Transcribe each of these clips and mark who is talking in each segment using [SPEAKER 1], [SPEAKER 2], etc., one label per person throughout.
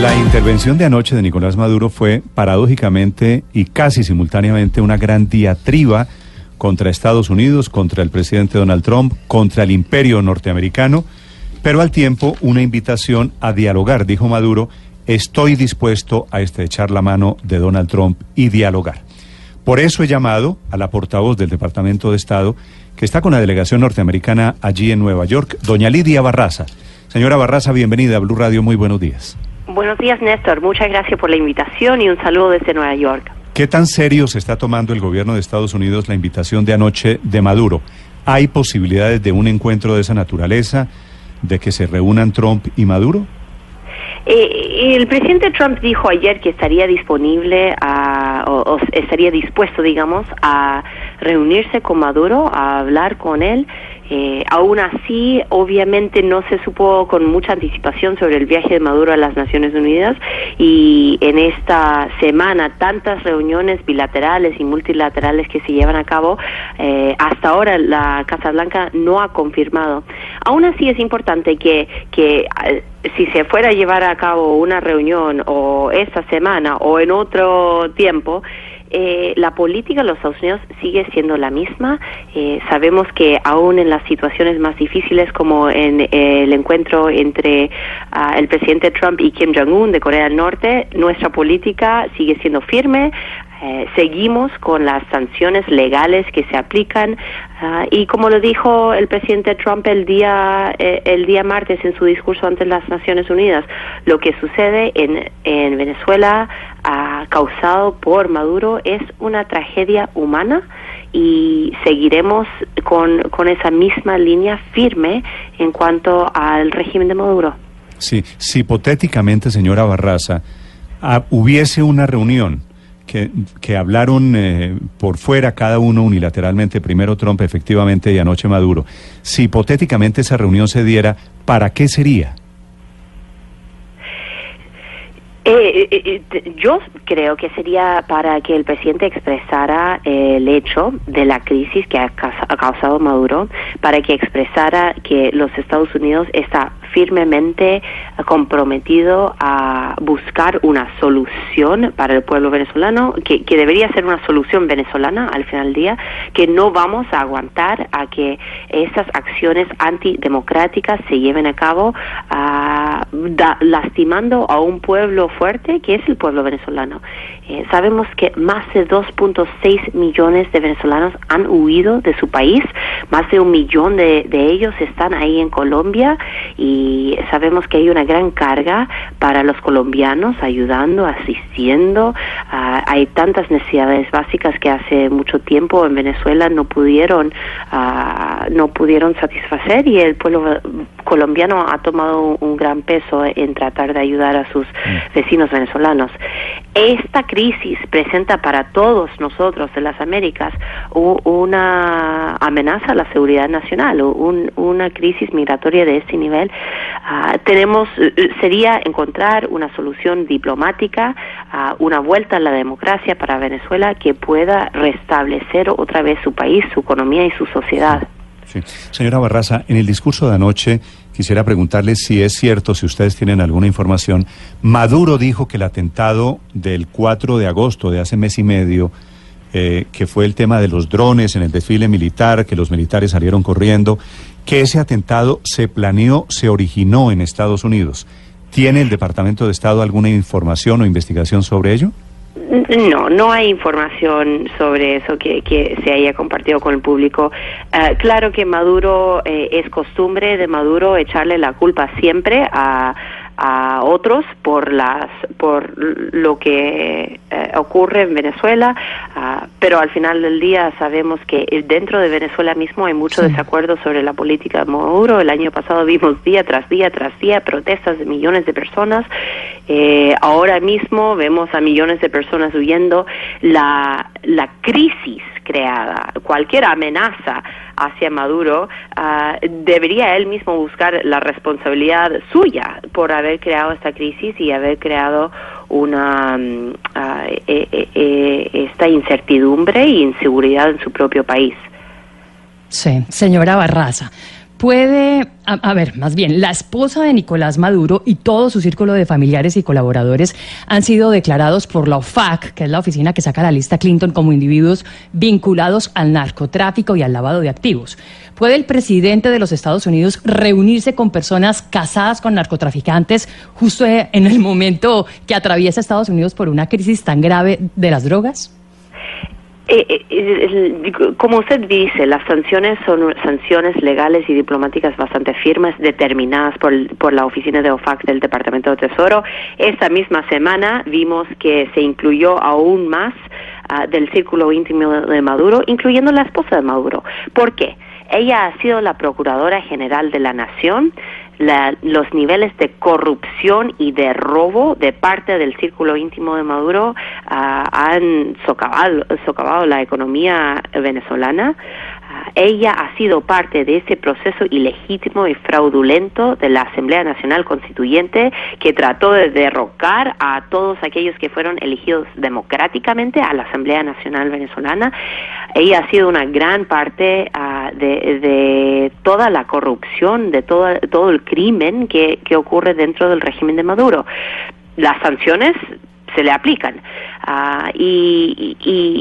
[SPEAKER 1] La intervención de anoche de Nicolás Maduro fue paradójicamente y casi simultáneamente una gran diatriba contra Estados Unidos, contra el presidente Donald Trump, contra el imperio norteamericano, pero al tiempo una invitación a dialogar, dijo Maduro, estoy dispuesto a estrechar la mano de Donald Trump y dialogar. Por eso he llamado a la portavoz del Departamento de Estado, que está con la delegación norteamericana allí en Nueva York, doña Lidia Barraza. Señora Barraza, bienvenida a Blue Radio, muy buenos días.
[SPEAKER 2] Buenos días, Néstor. Muchas gracias por la invitación y un saludo desde Nueva York.
[SPEAKER 1] ¿Qué tan serio se está tomando el gobierno de Estados Unidos la invitación de anoche de Maduro? ¿Hay posibilidades de un encuentro de esa naturaleza, de que se reúnan Trump y Maduro?
[SPEAKER 2] Eh, el presidente Trump dijo ayer que estaría disponible a, o, estaría dispuesto, digamos, a reunirse con Maduro, a hablar con él. Eh, aún así, obviamente no se supo con mucha anticipación sobre el viaje de Maduro a las Naciones Unidas y en esta semana tantas reuniones bilaterales y multilaterales que se llevan a cabo, eh, hasta ahora la Casa Blanca no ha confirmado. Aún así es importante que, que si se fuera a llevar a cabo una reunión o esta semana o en otro tiempo, eh, la política de los Estados Unidos sigue siendo la misma. Eh, sabemos que aún en las situaciones más difíciles, como en eh, el encuentro entre ah, el presidente Trump y Kim Jong-un de Corea del Norte, nuestra política sigue siendo firme. Eh, seguimos con las sanciones legales que se aplican ah, y como lo dijo el presidente Trump el día eh, el día martes en su discurso ante las Naciones Unidas lo que sucede en, en Venezuela causado por Maduro es una tragedia humana y seguiremos con, con esa misma línea firme en cuanto al régimen de Maduro.
[SPEAKER 1] Sí, si hipotéticamente, señora Barraza, hubiese una reunión que, que hablaron eh, por fuera cada uno unilateralmente, primero Trump efectivamente y anoche Maduro, si hipotéticamente esa reunión se diera, ¿para qué sería?
[SPEAKER 2] Eh, eh, eh, yo creo que sería para que el presidente expresara el hecho de la crisis que ha, causado Maduro, para que expresara que los Estados Unidos está firmemente comprometido a buscar una solución para el pueblo venezolano, que, debería ser una solución venezolana al final del día, que no vamos a aguantar a que esas acciones antidemocráticas se lleven a cabo ah, lastimando a un pueblo fuerte que es el pueblo venezolano. Eh, sabemos que más de 2.6 millones de venezolanos han huido de su país, más de un millón de, ellos están ahí en Colombia y sabemos que hay una gran carga para los colombianos ayudando, asistiendo. Ah, hay tantas necesidades básicas que hace mucho tiempo en Venezuela no pudieron, uh, no pudieron satisfacer y el pueblo colombiano ha tomado un, gran peso en tratar de ayudar a sus mm. vecinos venezolanos. Esta crisis presenta para todos nosotros de las Américas una amenaza la seguridad nacional, una crisis migratoria de este nivel. Ah, tenemos, eh, sería encontrar una solución diplomática, uh, una vuelta a la democracia para Venezuela que pueda restablecer otra vez su país, su economía y su sociedad.
[SPEAKER 1] Señora Barraza, en el discurso de anoche quisiera preguntarle si es cierto, si ustedes tienen alguna información. Maduro dijo que el atentado del 4 de agosto de hace mes y medio, eh, que fue el tema de los drones en el desfile militar, que los militares salieron corriendo, que ese atentado se planeó, se originó en Estados Unidos. ¿Tiene el Departamento de Estado alguna información o investigación sobre ello?
[SPEAKER 2] No, no hay información sobre eso que, que se haya compartido con el público. Uh, claro que Maduro eh, es costumbre de Maduro echarle la culpa siempre a a otros por las por lo que eh, ocurre en Venezuela uh, pero al final del día sabemos que dentro de Venezuela mismo hay mucho desacuerdo sobre la política de Maduro. El año pasado vimos día tras día tras día protestas de millones de personas. Eh, ahora mismo vemos a millones de personas huyendo. La la crisis creada, cualquier amenaza hacia Maduro, uh, debería él mismo buscar la responsabilidad suya por haber creado esta crisis y haber creado una uh, eh, eh, esta incertidumbre e inseguridad en su propio país.
[SPEAKER 3] Sí, señora Barraza. Puede, a, ver, más bien, la esposa de Nicolás Maduro y todo su círculo de familiares y colaboradores han sido declarados por la OFAC, que es la oficina que saca la lista Clinton como individuos vinculados al narcotráfico y al lavado de activos. ¿Puede el presidente de los Estados Unidos reunirse con personas casadas con narcotraficantes justo en el momento que atraviesa Estados Unidos por una crisis tan grave de las drogas?
[SPEAKER 2] Eh, eh, eh, como usted dice, las sanciones son sanciones legales y diplomáticas bastante firmes, determinadas por, por la oficina de OFAC del Departamento de Tesoro. Esta misma semana vimos que se incluyó aún más ah, del círculo íntimo de Maduro, incluyendo la esposa de Maduro. ¿Por qué? Ella ha sido la Procuradora General de la Nación los niveles de corrupción y de robo de parte del círculo íntimo de Maduro ah, han socavado, socavado la economía venezolana ella ha sido parte de ese proceso ilegítimo y fraudulento de la Asamblea Nacional Constituyente que trató de derrocar a todos aquellos que fueron elegidos democráticamente a la Asamblea Nacional Venezolana. Ella ha sido una gran parte ah, de, toda la corrupción, de todo, todo el crimen que, que ocurre dentro del régimen de Maduro. Las sanciones se le aplican. Ah, y,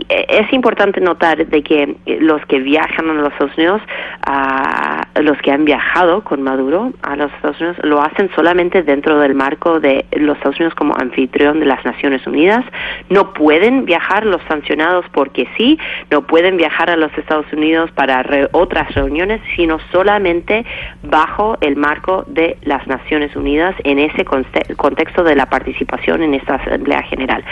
[SPEAKER 2] es importante notar de que los que viajan a los Estados Unidos, uh, los que han viajado con Maduro a los Estados Unidos, lo hacen solamente dentro del marco de los Estados Unidos como anfitrión de las Naciones Unidas. No pueden viajar los sancionados porque sí, no pueden viajar a los Estados Unidos para otras reuniones, sino solamente bajo el marco de las Naciones Unidas en ese contexto de la participación en esta Asamblea General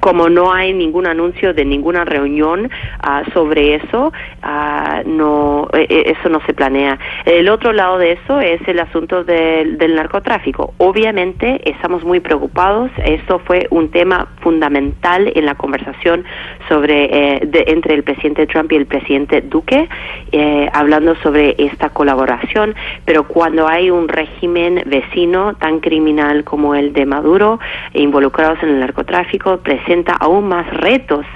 [SPEAKER 2] como no hay ningún anuncio de ninguna reunión ah, sobre eso, ah, no, e, e, eso no se planea. El otro lado de eso es el asunto del, narcotráfico. Obviamente estamos muy preocupados. Esto fue un tema fundamental en la conversación sobre eh, entre el presidente Trump y el presidente Duque, eh, hablando sobre esta colaboración. Pero cuando hay un régimen vecino tan criminal como el de Maduro, involucrados en el narcotráfico, presenta aún más retos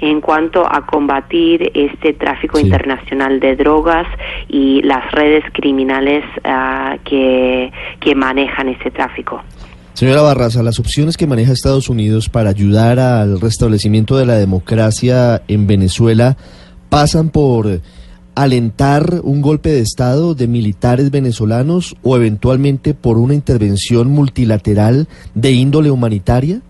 [SPEAKER 2] en cuanto a combatir este tráfico internacional de drogas y las redes criminales uh, que, que manejan ese tráfico.
[SPEAKER 4] Señora Barraza, las opciones que maneja Estados Unidos para ayudar al restablecimiento de la democracia en Venezuela pasan por alentar un golpe de Estado de militares venezolanos o eventualmente por una intervención multilateral de índole humanitaria?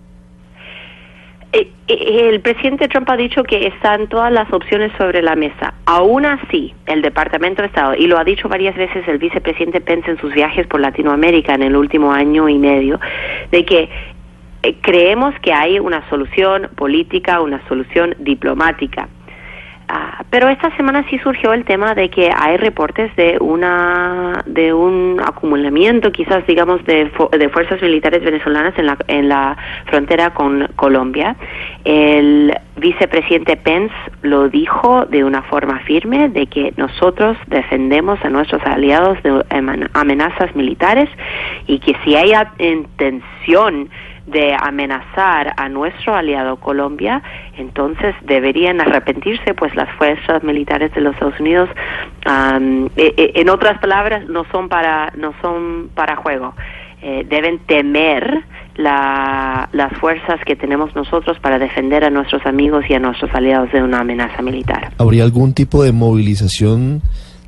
[SPEAKER 2] Eh, eh, el presidente Trump ha dicho que están todas las opciones sobre la mesa. Aún así, el Departamento de Estado, y lo ha dicho varias veces el vicepresidente Pence en sus viajes por Latinoamérica en el último año y medio, de que eh, creemos que hay una solución política, una solución diplomática Ah, pero esta semana sí surgió el tema de que hay reportes de una de un acumulamiento, quizás digamos, de, de fuerzas militares venezolanas en la, en la frontera con Colombia. El vicepresidente Pence lo dijo de una forma firme de que nosotros defendemos a nuestros aliados de amenazas militares y que si hay intención de amenazar a nuestro aliado Colombia, entonces deberían arrepentirse, pues las fuerzas militares de los Estados Unidos, e, e, en otras palabras, no son para no son para juego. Eh, deben temer las fuerzas que tenemos nosotros para defender a nuestros amigos y a nuestros aliados de una amenaza militar.
[SPEAKER 4] ¿Habría algún tipo de movilización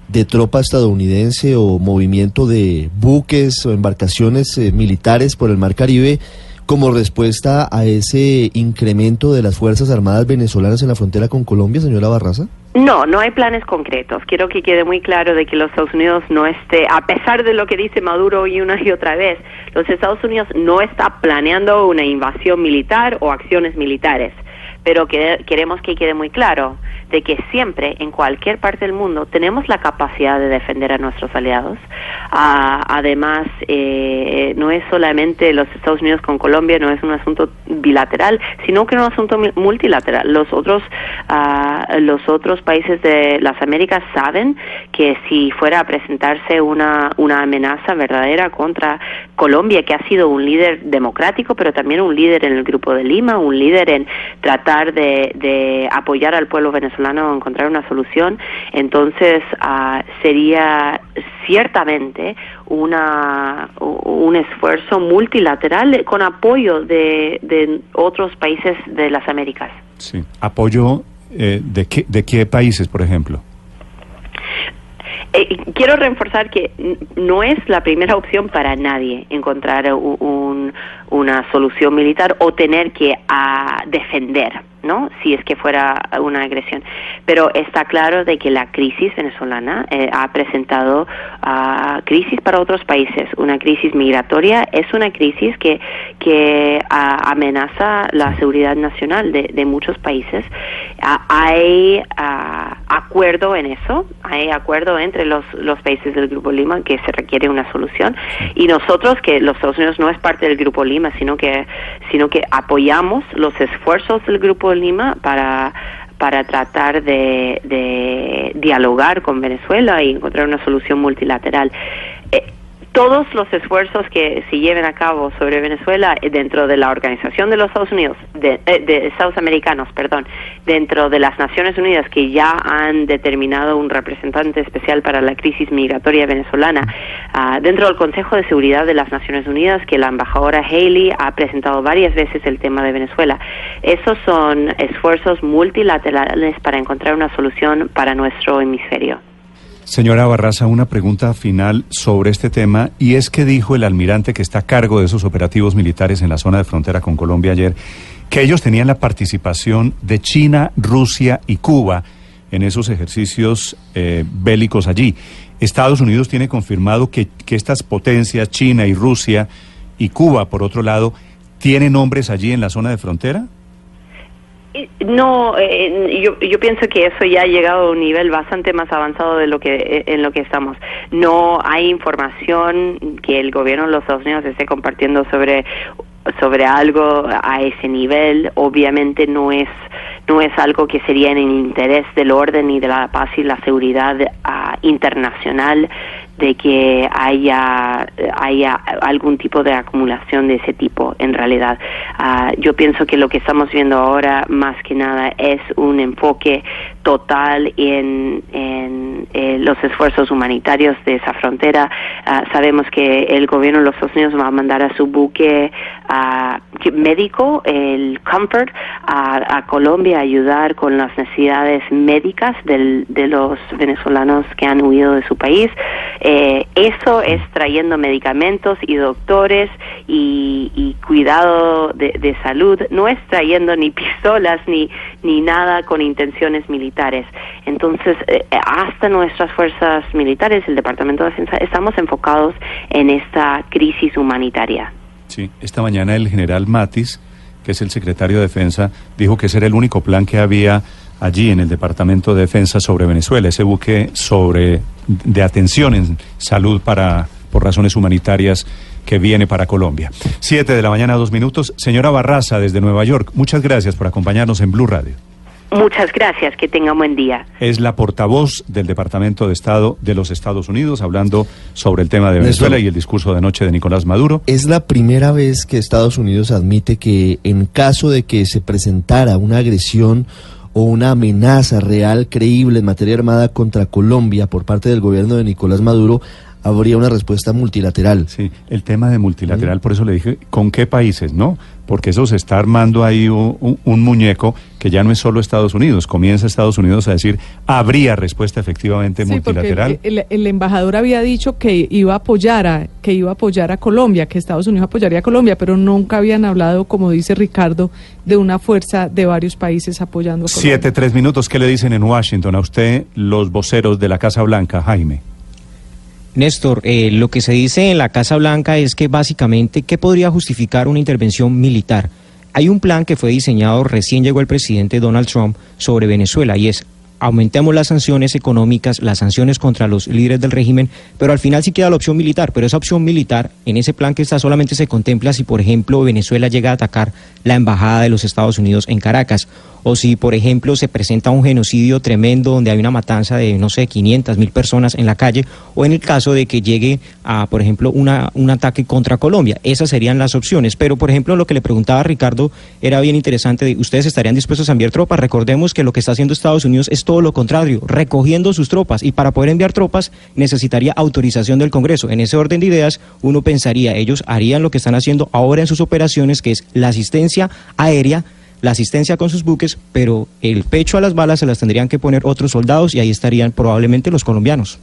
[SPEAKER 4] de tropa estadounidense o movimiento de buques o embarcaciones eh, militares por el Mar Caribe como respuesta a ese incremento de las Fuerzas Armadas venezolanas en la frontera con Colombia, señora Barraza?
[SPEAKER 2] No, no hay planes concretos. Quiero que quede muy claro de que los Estados Unidos no esté, a pesar de lo que dice Maduro y una y otra vez, los Estados Unidos no está planeando una invasión militar o acciones militares. Pero queremos que quede muy claro de que siempre, en cualquier parte del mundo, tenemos la capacidad de defender a nuestros aliados. Ah, además, eh, no es solamente los Estados Unidos con Colombia, no es un asunto bilateral, sino que es un asunto multilateral. Los otros, ah, los otros países de las Américas saben que si fuera a presentarse una, una amenaza verdadera contra Colombia, que ha sido un líder democrático, pero también un líder en el Grupo de Lima, un líder en tratar de, de apoyar al pueblo venezolano, venezolano encontrar una solución, entonces ah, sería ciertamente una, un esfuerzo multilateral con apoyo de, de otros países de las Américas.
[SPEAKER 1] Sí, apoyo eh, de, qué, de qué países, por ejemplo.
[SPEAKER 2] Eh, quiero reforzar que no es la primera opción para nadie encontrar un, una solución militar o tener que a, defender ¿no? Si es que fuera una agresión. Pero está claro de que la crisis venezolana eh, ha presentado uh, crisis para otros países. Una crisis migratoria es una crisis que, que amenaza la seguridad nacional de, de muchos países. Uh, hay acuerdo en eso, hay acuerdo entre los, los países del Grupo Lima que se requiere una solución. Y nosotros, que los Estados Unidos no es parte del Grupo Lima, sino que, sino que apoyamos los esfuerzos del Grupo Lima para para tratar de, de dialogar con Venezuela y encontrar una solución multilateral. Todos los esfuerzos que se lleven a cabo sobre Venezuela eh, dentro de la Organización de los Estados Unidos, de, eh, de, Estados Americanos, perdón, dentro de las Naciones Unidas que ya han determinado un representante especial para la crisis migratoria venezolana, uh, dentro del Consejo de Seguridad de las Naciones Unidas que la embajadora Haley ha presentado varias veces el tema de Venezuela. Esos son esfuerzos multilaterales para encontrar una solución para nuestro hemisferio.
[SPEAKER 1] Señora Barraza, una pregunta final sobre este tema y es que dijo el almirante que está a cargo de esos operativos militares en la zona de frontera con Colombia ayer que ellos tenían la participación de China, Rusia y Cuba en esos ejercicios eh, bélicos allí. Estados Unidos tiene confirmado que, que estas potencias, China y Rusia y Cuba, por otro lado, tienen hombres allí en la zona de frontera.
[SPEAKER 2] No, eh, yo, yo pienso que eso ya ha llegado a un nivel bastante más avanzado de lo que eh, en lo que estamos. No hay información que el gobierno de los Estados Unidos esté compartiendo sobre sobre algo a ese nivel. Obviamente no es no es algo que sería en el interés del orden y de la paz y la seguridad uh, internacional de que haya, haya algún tipo de acumulación de ese tipo en realidad. Uh, yo pienso que lo que estamos viendo ahora más que nada es un enfoque total en, en eh, los esfuerzos humanitarios de esa frontera. Uh, sabemos que el gobierno de los Estados Unidos va a mandar a su buque uh, médico, el Comfort, a, Colombia a ayudar con las necesidades médicas del, de los venezolanos que han huido de su país. Eh, eso es trayendo medicamentos y doctores y, y cuidado de, de, salud, no es trayendo ni pistolas ni, ni nada con intenciones militares. Entonces, eh, hasta nuestras fuerzas militares, el Departamento de Defensa, estamos enfocados en esta crisis humanitaria.
[SPEAKER 1] Sí, esta mañana el general Matis, que es el secretario de Defensa, dijo que ese era el único plan que había allí en el Departamento de Defensa sobre Venezuela, ese buque sobre de atención en salud para por razones humanitarias que viene para Colombia. Siete de la mañana, dos minutos. Señora Barraza, desde Nueva York, muchas gracias por acompañarnos en Blue Radio.
[SPEAKER 2] Muchas gracias, que tenga un buen día.
[SPEAKER 1] Es la portavoz del Departamento de Estado de los Estados Unidos hablando sobre el tema de Venezuela y el discurso de anoche de Nicolás Maduro.
[SPEAKER 4] Es la primera vez que Estados Unidos admite que en caso de que se presentara una agresión o una amenaza real, creíble en materia armada contra Colombia por parte del gobierno de Nicolás Maduro, habría una respuesta multilateral.
[SPEAKER 1] Sí, el tema de multilateral, por eso le dije, ¿con qué países? ¿No? Porque eso se está armando ahí un, un, un, muñeco que ya no es solo Estados Unidos. Comienza Estados Unidos a decir, habría respuesta efectivamente
[SPEAKER 5] sí,
[SPEAKER 1] multilateral.
[SPEAKER 5] El, el, el, embajador había dicho que iba a apoyar a, que iba a apoyar a Colombia, que Estados Unidos apoyaría a Colombia, pero nunca habían hablado, como dice Ricardo, de una fuerza de varios países apoyando a Colombia.
[SPEAKER 1] Siete, tres minutos, ¿qué le dicen en Washington a usted los voceros de la Casa Blanca, Jaime?
[SPEAKER 6] Néstor, eh, lo que se dice en la Casa Blanca es que básicamente, ¿qué podría justificar una intervención militar? Hay un plan que fue diseñado, recién llegó el presidente Donald Trump sobre Venezuela y es aumentemos las sanciones económicas, las sanciones contra los líderes del régimen, pero al final sí queda la opción militar, pero esa opción militar en ese plan que está solamente se contempla si, por ejemplo, Venezuela llega a atacar la embajada de los Estados Unidos en Caracas o si, por ejemplo, se presenta un genocidio tremendo donde hay una matanza de, no sé, 500 mil personas en la calle, o en el caso de que llegue a, por ejemplo, una, un ataque contra Colombia. Esas serían las opciones. Pero, por ejemplo, lo que le preguntaba Ricardo era bien interesante. ¿Ustedes estarían dispuestos a enviar tropas? Recordemos que lo que está haciendo Estados Unidos es todo lo contrario, recogiendo sus tropas. Y para poder enviar tropas necesitaría autorización del Congreso. En ese orden de ideas, uno pensaría, ellos harían lo que están haciendo ahora en sus operaciones, que es la asistencia aérea la asistencia con sus buques, pero el pecho a las balas se las tendrían que poner otros soldados y ahí estarían probablemente los colombianos.